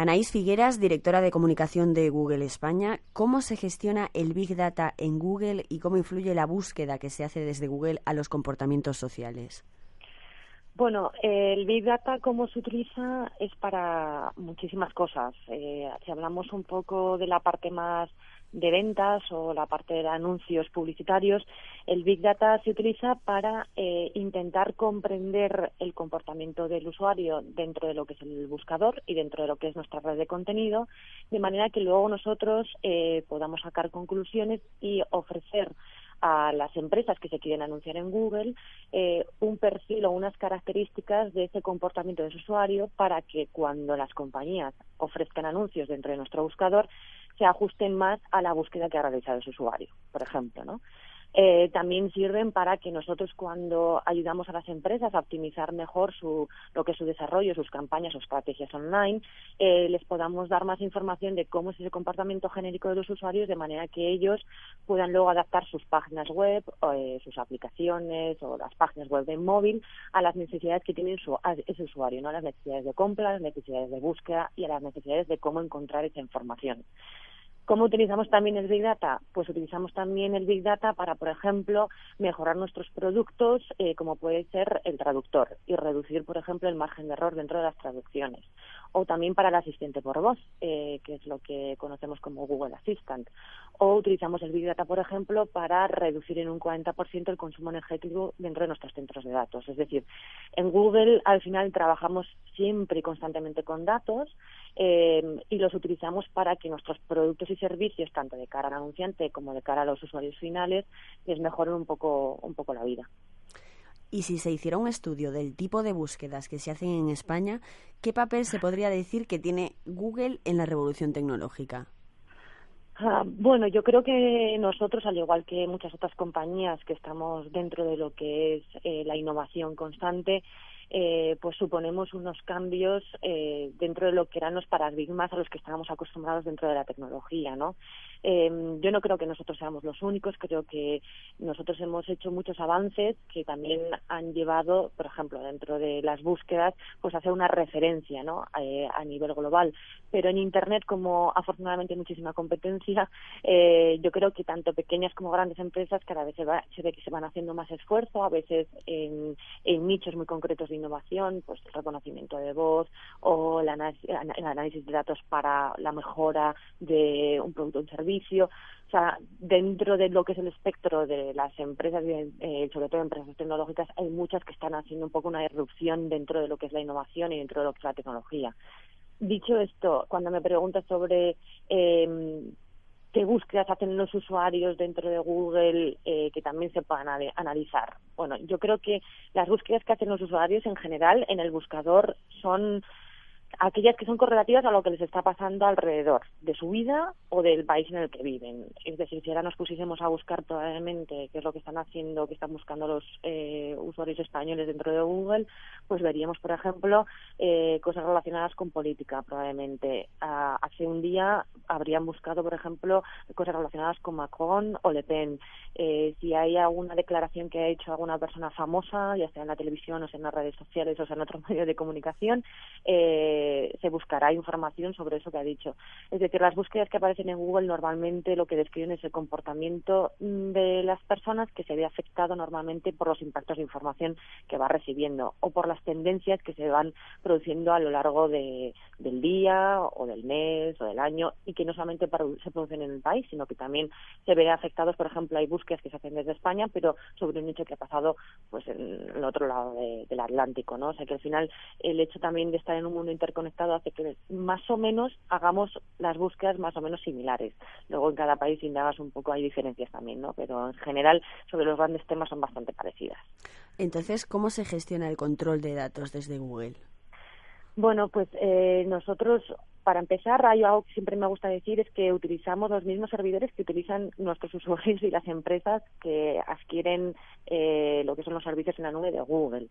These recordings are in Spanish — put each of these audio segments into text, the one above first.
Anaís Figueras, directora de comunicación de Google España, ¿cómo se gestiona el Big Data en Google y cómo influye la búsqueda que se hace desde Google a los comportamientos sociales? Bueno, el Big Data, cómo se utiliza, es para muchísimas cosas. Eh, si hablamos un poco de la parte más de ventas o la parte de anuncios publicitarios, el Big Data se utiliza para eh, intentar comprender el comportamiento del usuario dentro de lo que es el buscador y dentro de lo que es nuestra red de contenido, de manera que luego nosotros eh, podamos sacar conclusiones y ofrecer a las empresas que se quieren anunciar en Google eh, un perfil o unas características de ese comportamiento de su usuario para que cuando las compañías ofrezcan anuncios dentro de nuestro buscador se ajusten más a la búsqueda que ha realizado ese usuario, por ejemplo, ¿no? Eh, también sirven para que nosotros cuando ayudamos a las empresas a optimizar mejor su, lo que es su desarrollo, sus campañas o estrategias online, eh, les podamos dar más información de cómo es ese comportamiento genérico de los usuarios de manera que ellos puedan luego adaptar sus páginas web, eh, sus aplicaciones o las páginas web de móvil a las necesidades que tiene su, ese usuario, ¿no? las necesidades de compra, las necesidades de búsqueda y a las necesidades de cómo encontrar esa información. ¿Cómo utilizamos también el Big Data? Pues utilizamos también el Big Data para, por ejemplo, mejorar nuestros productos, eh, como puede ser el traductor, y reducir, por ejemplo, el margen de error dentro de las traducciones. O también para el asistente por voz, eh, que es lo que conocemos como Google Assistant. O utilizamos el Big Data, por ejemplo, para reducir en un 40% el consumo energético dentro de nuestros centros de datos. Es decir, en Google al final trabajamos siempre y constantemente con datos eh, y los utilizamos para que nuestros productos servicios, tanto de cara al anunciante como de cara a los usuarios finales, les mejoren un poco, un poco la vida. Y si se hiciera un estudio del tipo de búsquedas que se hacen en España, ¿qué papel se podría decir que tiene Google en la revolución tecnológica? Ah, bueno, yo creo que nosotros, al igual que muchas otras compañías que estamos dentro de lo que es eh, la innovación constante, eh, pues suponemos unos cambios eh, dentro de lo que eran los paradigmas a los que estábamos acostumbrados dentro de la tecnología, ¿no? Eh, yo no creo que nosotros seamos los únicos, creo que nosotros hemos hecho muchos avances que también han llevado, por ejemplo, dentro de las búsquedas, pues a hacer una referencia, ¿no? Eh, a nivel global. Pero en Internet, como afortunadamente hay muchísima competencia, eh, yo creo que tanto pequeñas como grandes empresas cada vez se, va, se ve que se van haciendo más esfuerzo, a veces en, en nichos muy concretos de innovación, pues el reconocimiento de voz o el análisis, de datos para la mejora de un producto o un servicio. O sea, dentro de lo que es el espectro de las empresas, eh, sobre todo empresas tecnológicas, hay muchas que están haciendo un poco una irrupción dentro de lo que es la innovación y dentro de lo que es la tecnología. Dicho esto, cuando me preguntas sobre eh, qué búsquedas hacen los usuarios dentro de Google eh, que también se puedan analizar. Bueno, yo creo que las búsquedas que hacen los usuarios en general en el buscador son aquellas que son correlativas a lo que les está pasando alrededor de su vida o del país en el que viven. Es decir, si ahora nos pusiésemos a buscar probablemente qué es lo que están haciendo, qué están buscando los eh, usuarios españoles dentro de Google, pues veríamos, por ejemplo, eh, cosas relacionadas con política, probablemente. Ah, hace un día habrían buscado, por ejemplo, cosas relacionadas con Macron o Le Pen. Eh, si hay alguna declaración que ha hecho alguna persona famosa, ya sea en la televisión o sea en las redes sociales o sea en otros medios de comunicación, eh, se buscará información sobre eso que ha dicho. Es decir, las búsquedas que aparecen en Google normalmente lo que describen es el comportamiento mm, de las personas que se ve afectado normalmente por los impactos de información que va recibiendo o por las tendencias que se van produciendo a lo largo de, del día o del mes o del año y que no solamente se producen en el país, sino que también se ven afectados, por ejemplo, hay búsquedas que se hacen desde España, pero sobre un hecho que ha pasado pues en el otro lado del Atlántico, ¿no? O sea que al final el hecho también de estar en un mundo inter conectado hace que más o menos hagamos las búsquedas más o menos similares. Luego en cada país, indagas un poco, hay diferencias también, ¿no? Pero en general, sobre los grandes temas son bastante parecidas. Entonces, ¿cómo se gestiona el control de datos desde Google? Bueno, pues eh, nosotros, para empezar, hay algo que siempre me gusta decir, es que utilizamos los mismos servidores que utilizan nuestros usuarios y las empresas que adquieren eh, lo que son los servicios en la nube de Google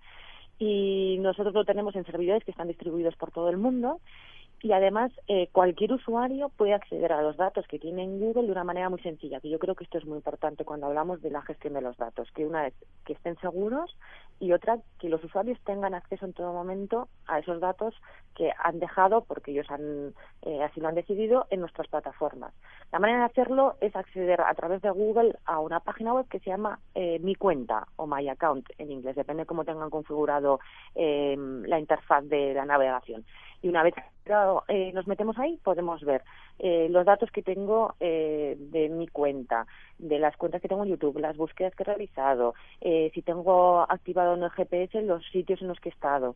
y nosotros lo tenemos en servidores que están distribuidos por todo el mundo y además eh, cualquier usuario puede acceder a los datos que tiene en Google de una manera muy sencilla, que yo creo que esto es muy importante cuando hablamos de la gestión de los datos, que una es que estén seguros y otra que los usuarios tengan acceso en todo momento a esos datos que han dejado, porque ellos han, eh, así lo han decidido, en nuestras plataformas. La manera de hacerlo es acceder a través de Google a una página web que se llama eh, Mi Cuenta o My Account en inglés, depende de cómo tengan configurado eh, la interfaz de la navegación. Y una vez eh, nos metemos ahí, podemos ver eh, los datos que tengo eh, de mi cuenta, de las cuentas que tengo en YouTube, las búsquedas que he realizado, eh, si tengo activado en el GPS los sitios en los que he estado.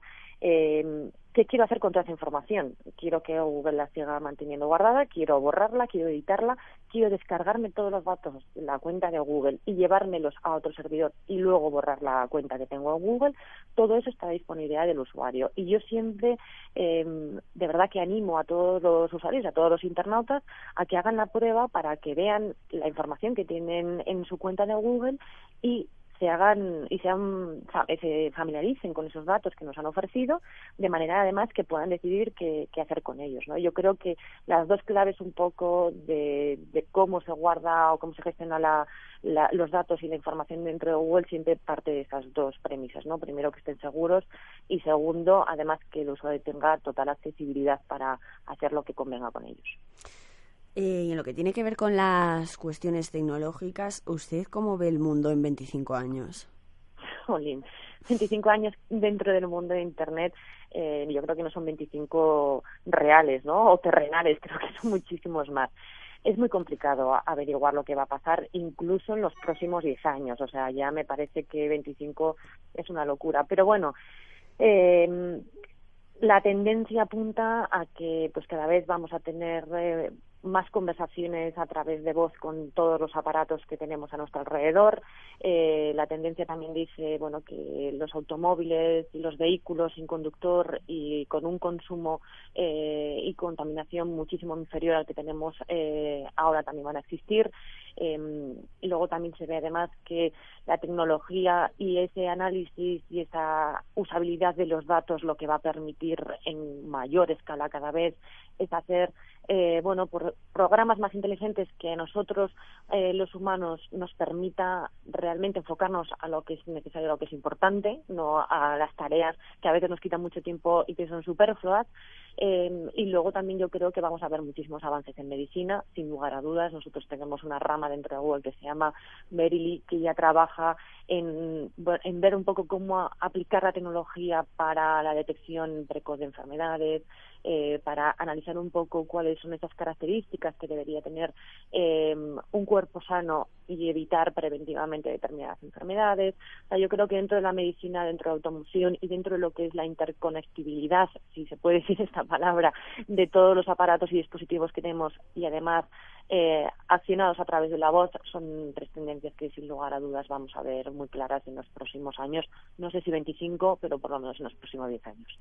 ¿Qué quiero hacer con toda esa información? Quiero que Google la siga manteniendo guardada, quiero borrarla, quiero editarla, quiero descargarme todos los datos de la cuenta de Google y llevármelos a otro servidor y luego borrar la cuenta que tengo en Google. Todo eso está a disponibilidad del usuario. Y yo siempre, eh, de verdad que animo a todos los usuarios, a todos los internautas, a que hagan la prueba para que vean la información que tienen en su cuenta de Google y se hagan y sean, se familiaricen con esos datos que nos han ofrecido, de manera además que puedan decidir qué, qué hacer con ellos. ¿no? Yo creo que las dos claves un poco de, de cómo se guarda o cómo se gestiona la, la, los datos y la información dentro de Google siempre parte de esas dos premisas. ¿no? Primero, que estén seguros y segundo, además, que el usuario tenga total accesibilidad para hacer lo que convenga con ellos. Eh, y en lo que tiene que ver con las cuestiones tecnológicas, ¿usted cómo ve el mundo en 25 años? Jolín, 25 años dentro del mundo de Internet, eh, yo creo que no son 25 reales, ¿no? O terrenales, creo que son muchísimos más. Es muy complicado averiguar lo que va a pasar, incluso en los próximos 10 años. O sea, ya me parece que 25 es una locura. Pero bueno, eh, la tendencia apunta a que pues cada vez vamos a tener eh, más conversaciones a través de voz con todos los aparatos que tenemos a nuestro alrededor. Eh, la tendencia también dice bueno que los automóviles los vehículos sin conductor y con un consumo eh, y contaminación muchísimo inferior al que tenemos eh, ahora también van a existir. Y luego también se ve además que la tecnología y ese análisis y esa usabilidad de los datos lo que va a permitir en mayor escala cada vez es hacer eh, bueno por programas más inteligentes que a nosotros eh, los humanos nos permita realmente enfocarnos a lo que es necesario a lo que es importante no a las tareas que a veces nos quitan mucho tiempo y que son superfluas eh, y luego también yo creo que vamos a ver muchísimos avances en medicina, sin lugar a dudas. Nosotros tenemos una rama dentro de Google que se llama Verily, que ya trabaja en, en ver un poco cómo aplicar la tecnología para la detección precoz de enfermedades, eh, para analizar un poco cuáles son esas características que debería tener eh, un cuerpo sano y evitar preventivamente determinadas enfermedades. Yo creo que dentro de la medicina, dentro de la automoción y dentro de lo que es la interconectividad, si se puede decir esta palabra, de todos los aparatos y dispositivos que tenemos y además eh, accionados a través de la voz, son tres tendencias que sin lugar a dudas vamos a ver muy claras en los próximos años. No sé si 25, pero por lo menos en los próximos 10 años.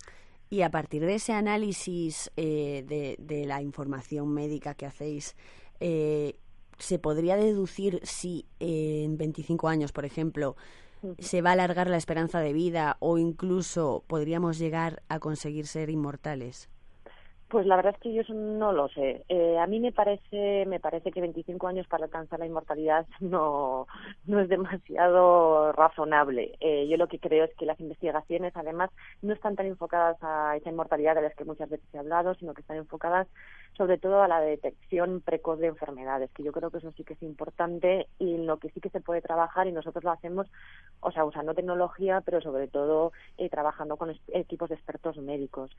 Y a partir de ese análisis eh, de, de, la información médica que hacéis, eh, ¿se podría deducir si eh, en 25 años, por ejemplo, se va a alargar la esperanza de vida o incluso podríamos llegar a conseguir ser inmortales? Pues la verdad es que yo no lo sé. Eh, a mí me parece, me parece que 25 años para alcanzar la inmortalidad no, no es demasiado razonable. Eh, yo lo que creo es que las investigaciones, además, no están tan enfocadas a esa inmortalidad de las que muchas veces he hablado, sino que están enfocadas sobre todo a la detección precoz de enfermedades, que yo creo que eso sí que es importante y en lo que sí que se puede trabajar y nosotros lo hacemos, o sea, usando tecnología, pero sobre todo eh, trabajando con equipos de expertos médicos.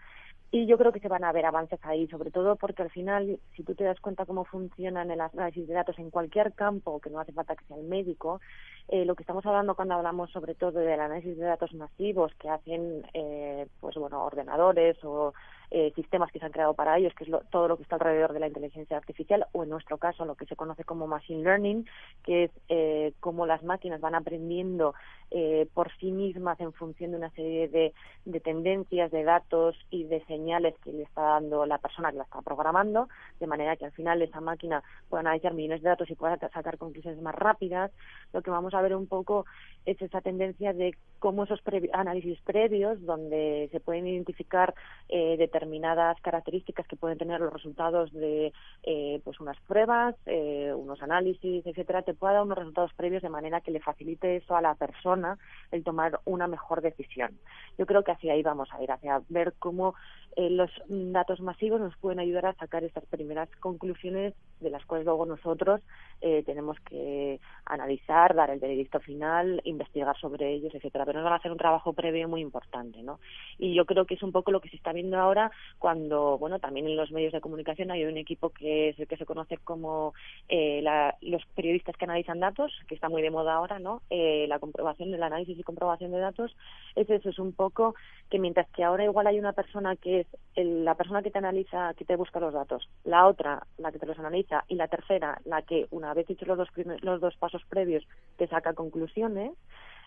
Y yo creo que se van a ver ahí, sobre todo porque al final, si tú te das cuenta cómo funcionan el análisis de datos en cualquier campo, que no hace falta que sea el médico, eh, lo que estamos hablando cuando hablamos sobre todo del análisis de datos masivos que hacen, eh, pues bueno, ordenadores o eh, sistemas que se han creado para ellos, que es lo, todo lo que está alrededor de la inteligencia artificial, o en nuestro caso lo que se conoce como machine learning, que es eh, cómo las máquinas van aprendiendo eh, por sí mismas en función de una serie de, de, tendencias, de datos y de señales que le está dando la persona que la está programando, de manera que al final esa máquina pueda analizar millones de datos y pueda sacar conclusiones más rápidas. Lo que vamos a ver un poco es esa tendencia de cómo esos análisis previos, donde se pueden identificar eh, determinadas características que pueden tener los resultados de eh, pues unas pruebas, eh, unos análisis, etcétera, te pueda dar unos resultados previos de manera que le facilite eso a la persona el tomar una mejor decisión. Yo creo que hacia ahí vamos a ir, hacia ver cómo eh, los datos masivos nos pueden ayudar a sacar estas primeras conclusiones de las cuales luego nosotros eh, tenemos que analizar, dar el veredicto final, investigar sobre ellos, etcétera. Pero nos van a hacer un trabajo previo muy importante, ¿no? Y yo creo que es un poco lo que se está viendo ahora cuando, bueno, también en los medios de comunicación hay un equipo que es el que se conoce como eh, la, los periodistas que analizan datos, que está muy de moda ahora, ¿no? Eh, la comprobación, el análisis y comprobación de datos, es eso, es un poco que mientras que ahora igual hay una persona que es la persona que te analiza, que te busca los datos, la otra, la que te los analiza, y la tercera, la que una vez hecho los dos, los dos pasos previos, te saca conclusiones,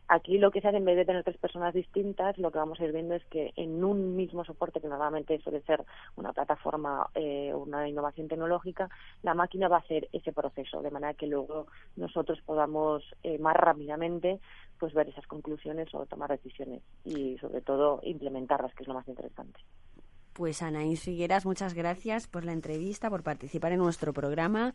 Aquí lo que se hace en vez de tener tres personas distintas, lo que vamos a ir viendo es que en un mismo soporte, que normalmente suele ser una plataforma, eh, una innovación tecnológica, la máquina va a hacer ese proceso, de manera que luego nosotros podamos eh, más rápidamente pues ver esas conclusiones o tomar decisiones y sobre todo implementarlas, que es lo más interesante. Pues Anaís Figueras, muchas gracias por la entrevista, por participar en nuestro programa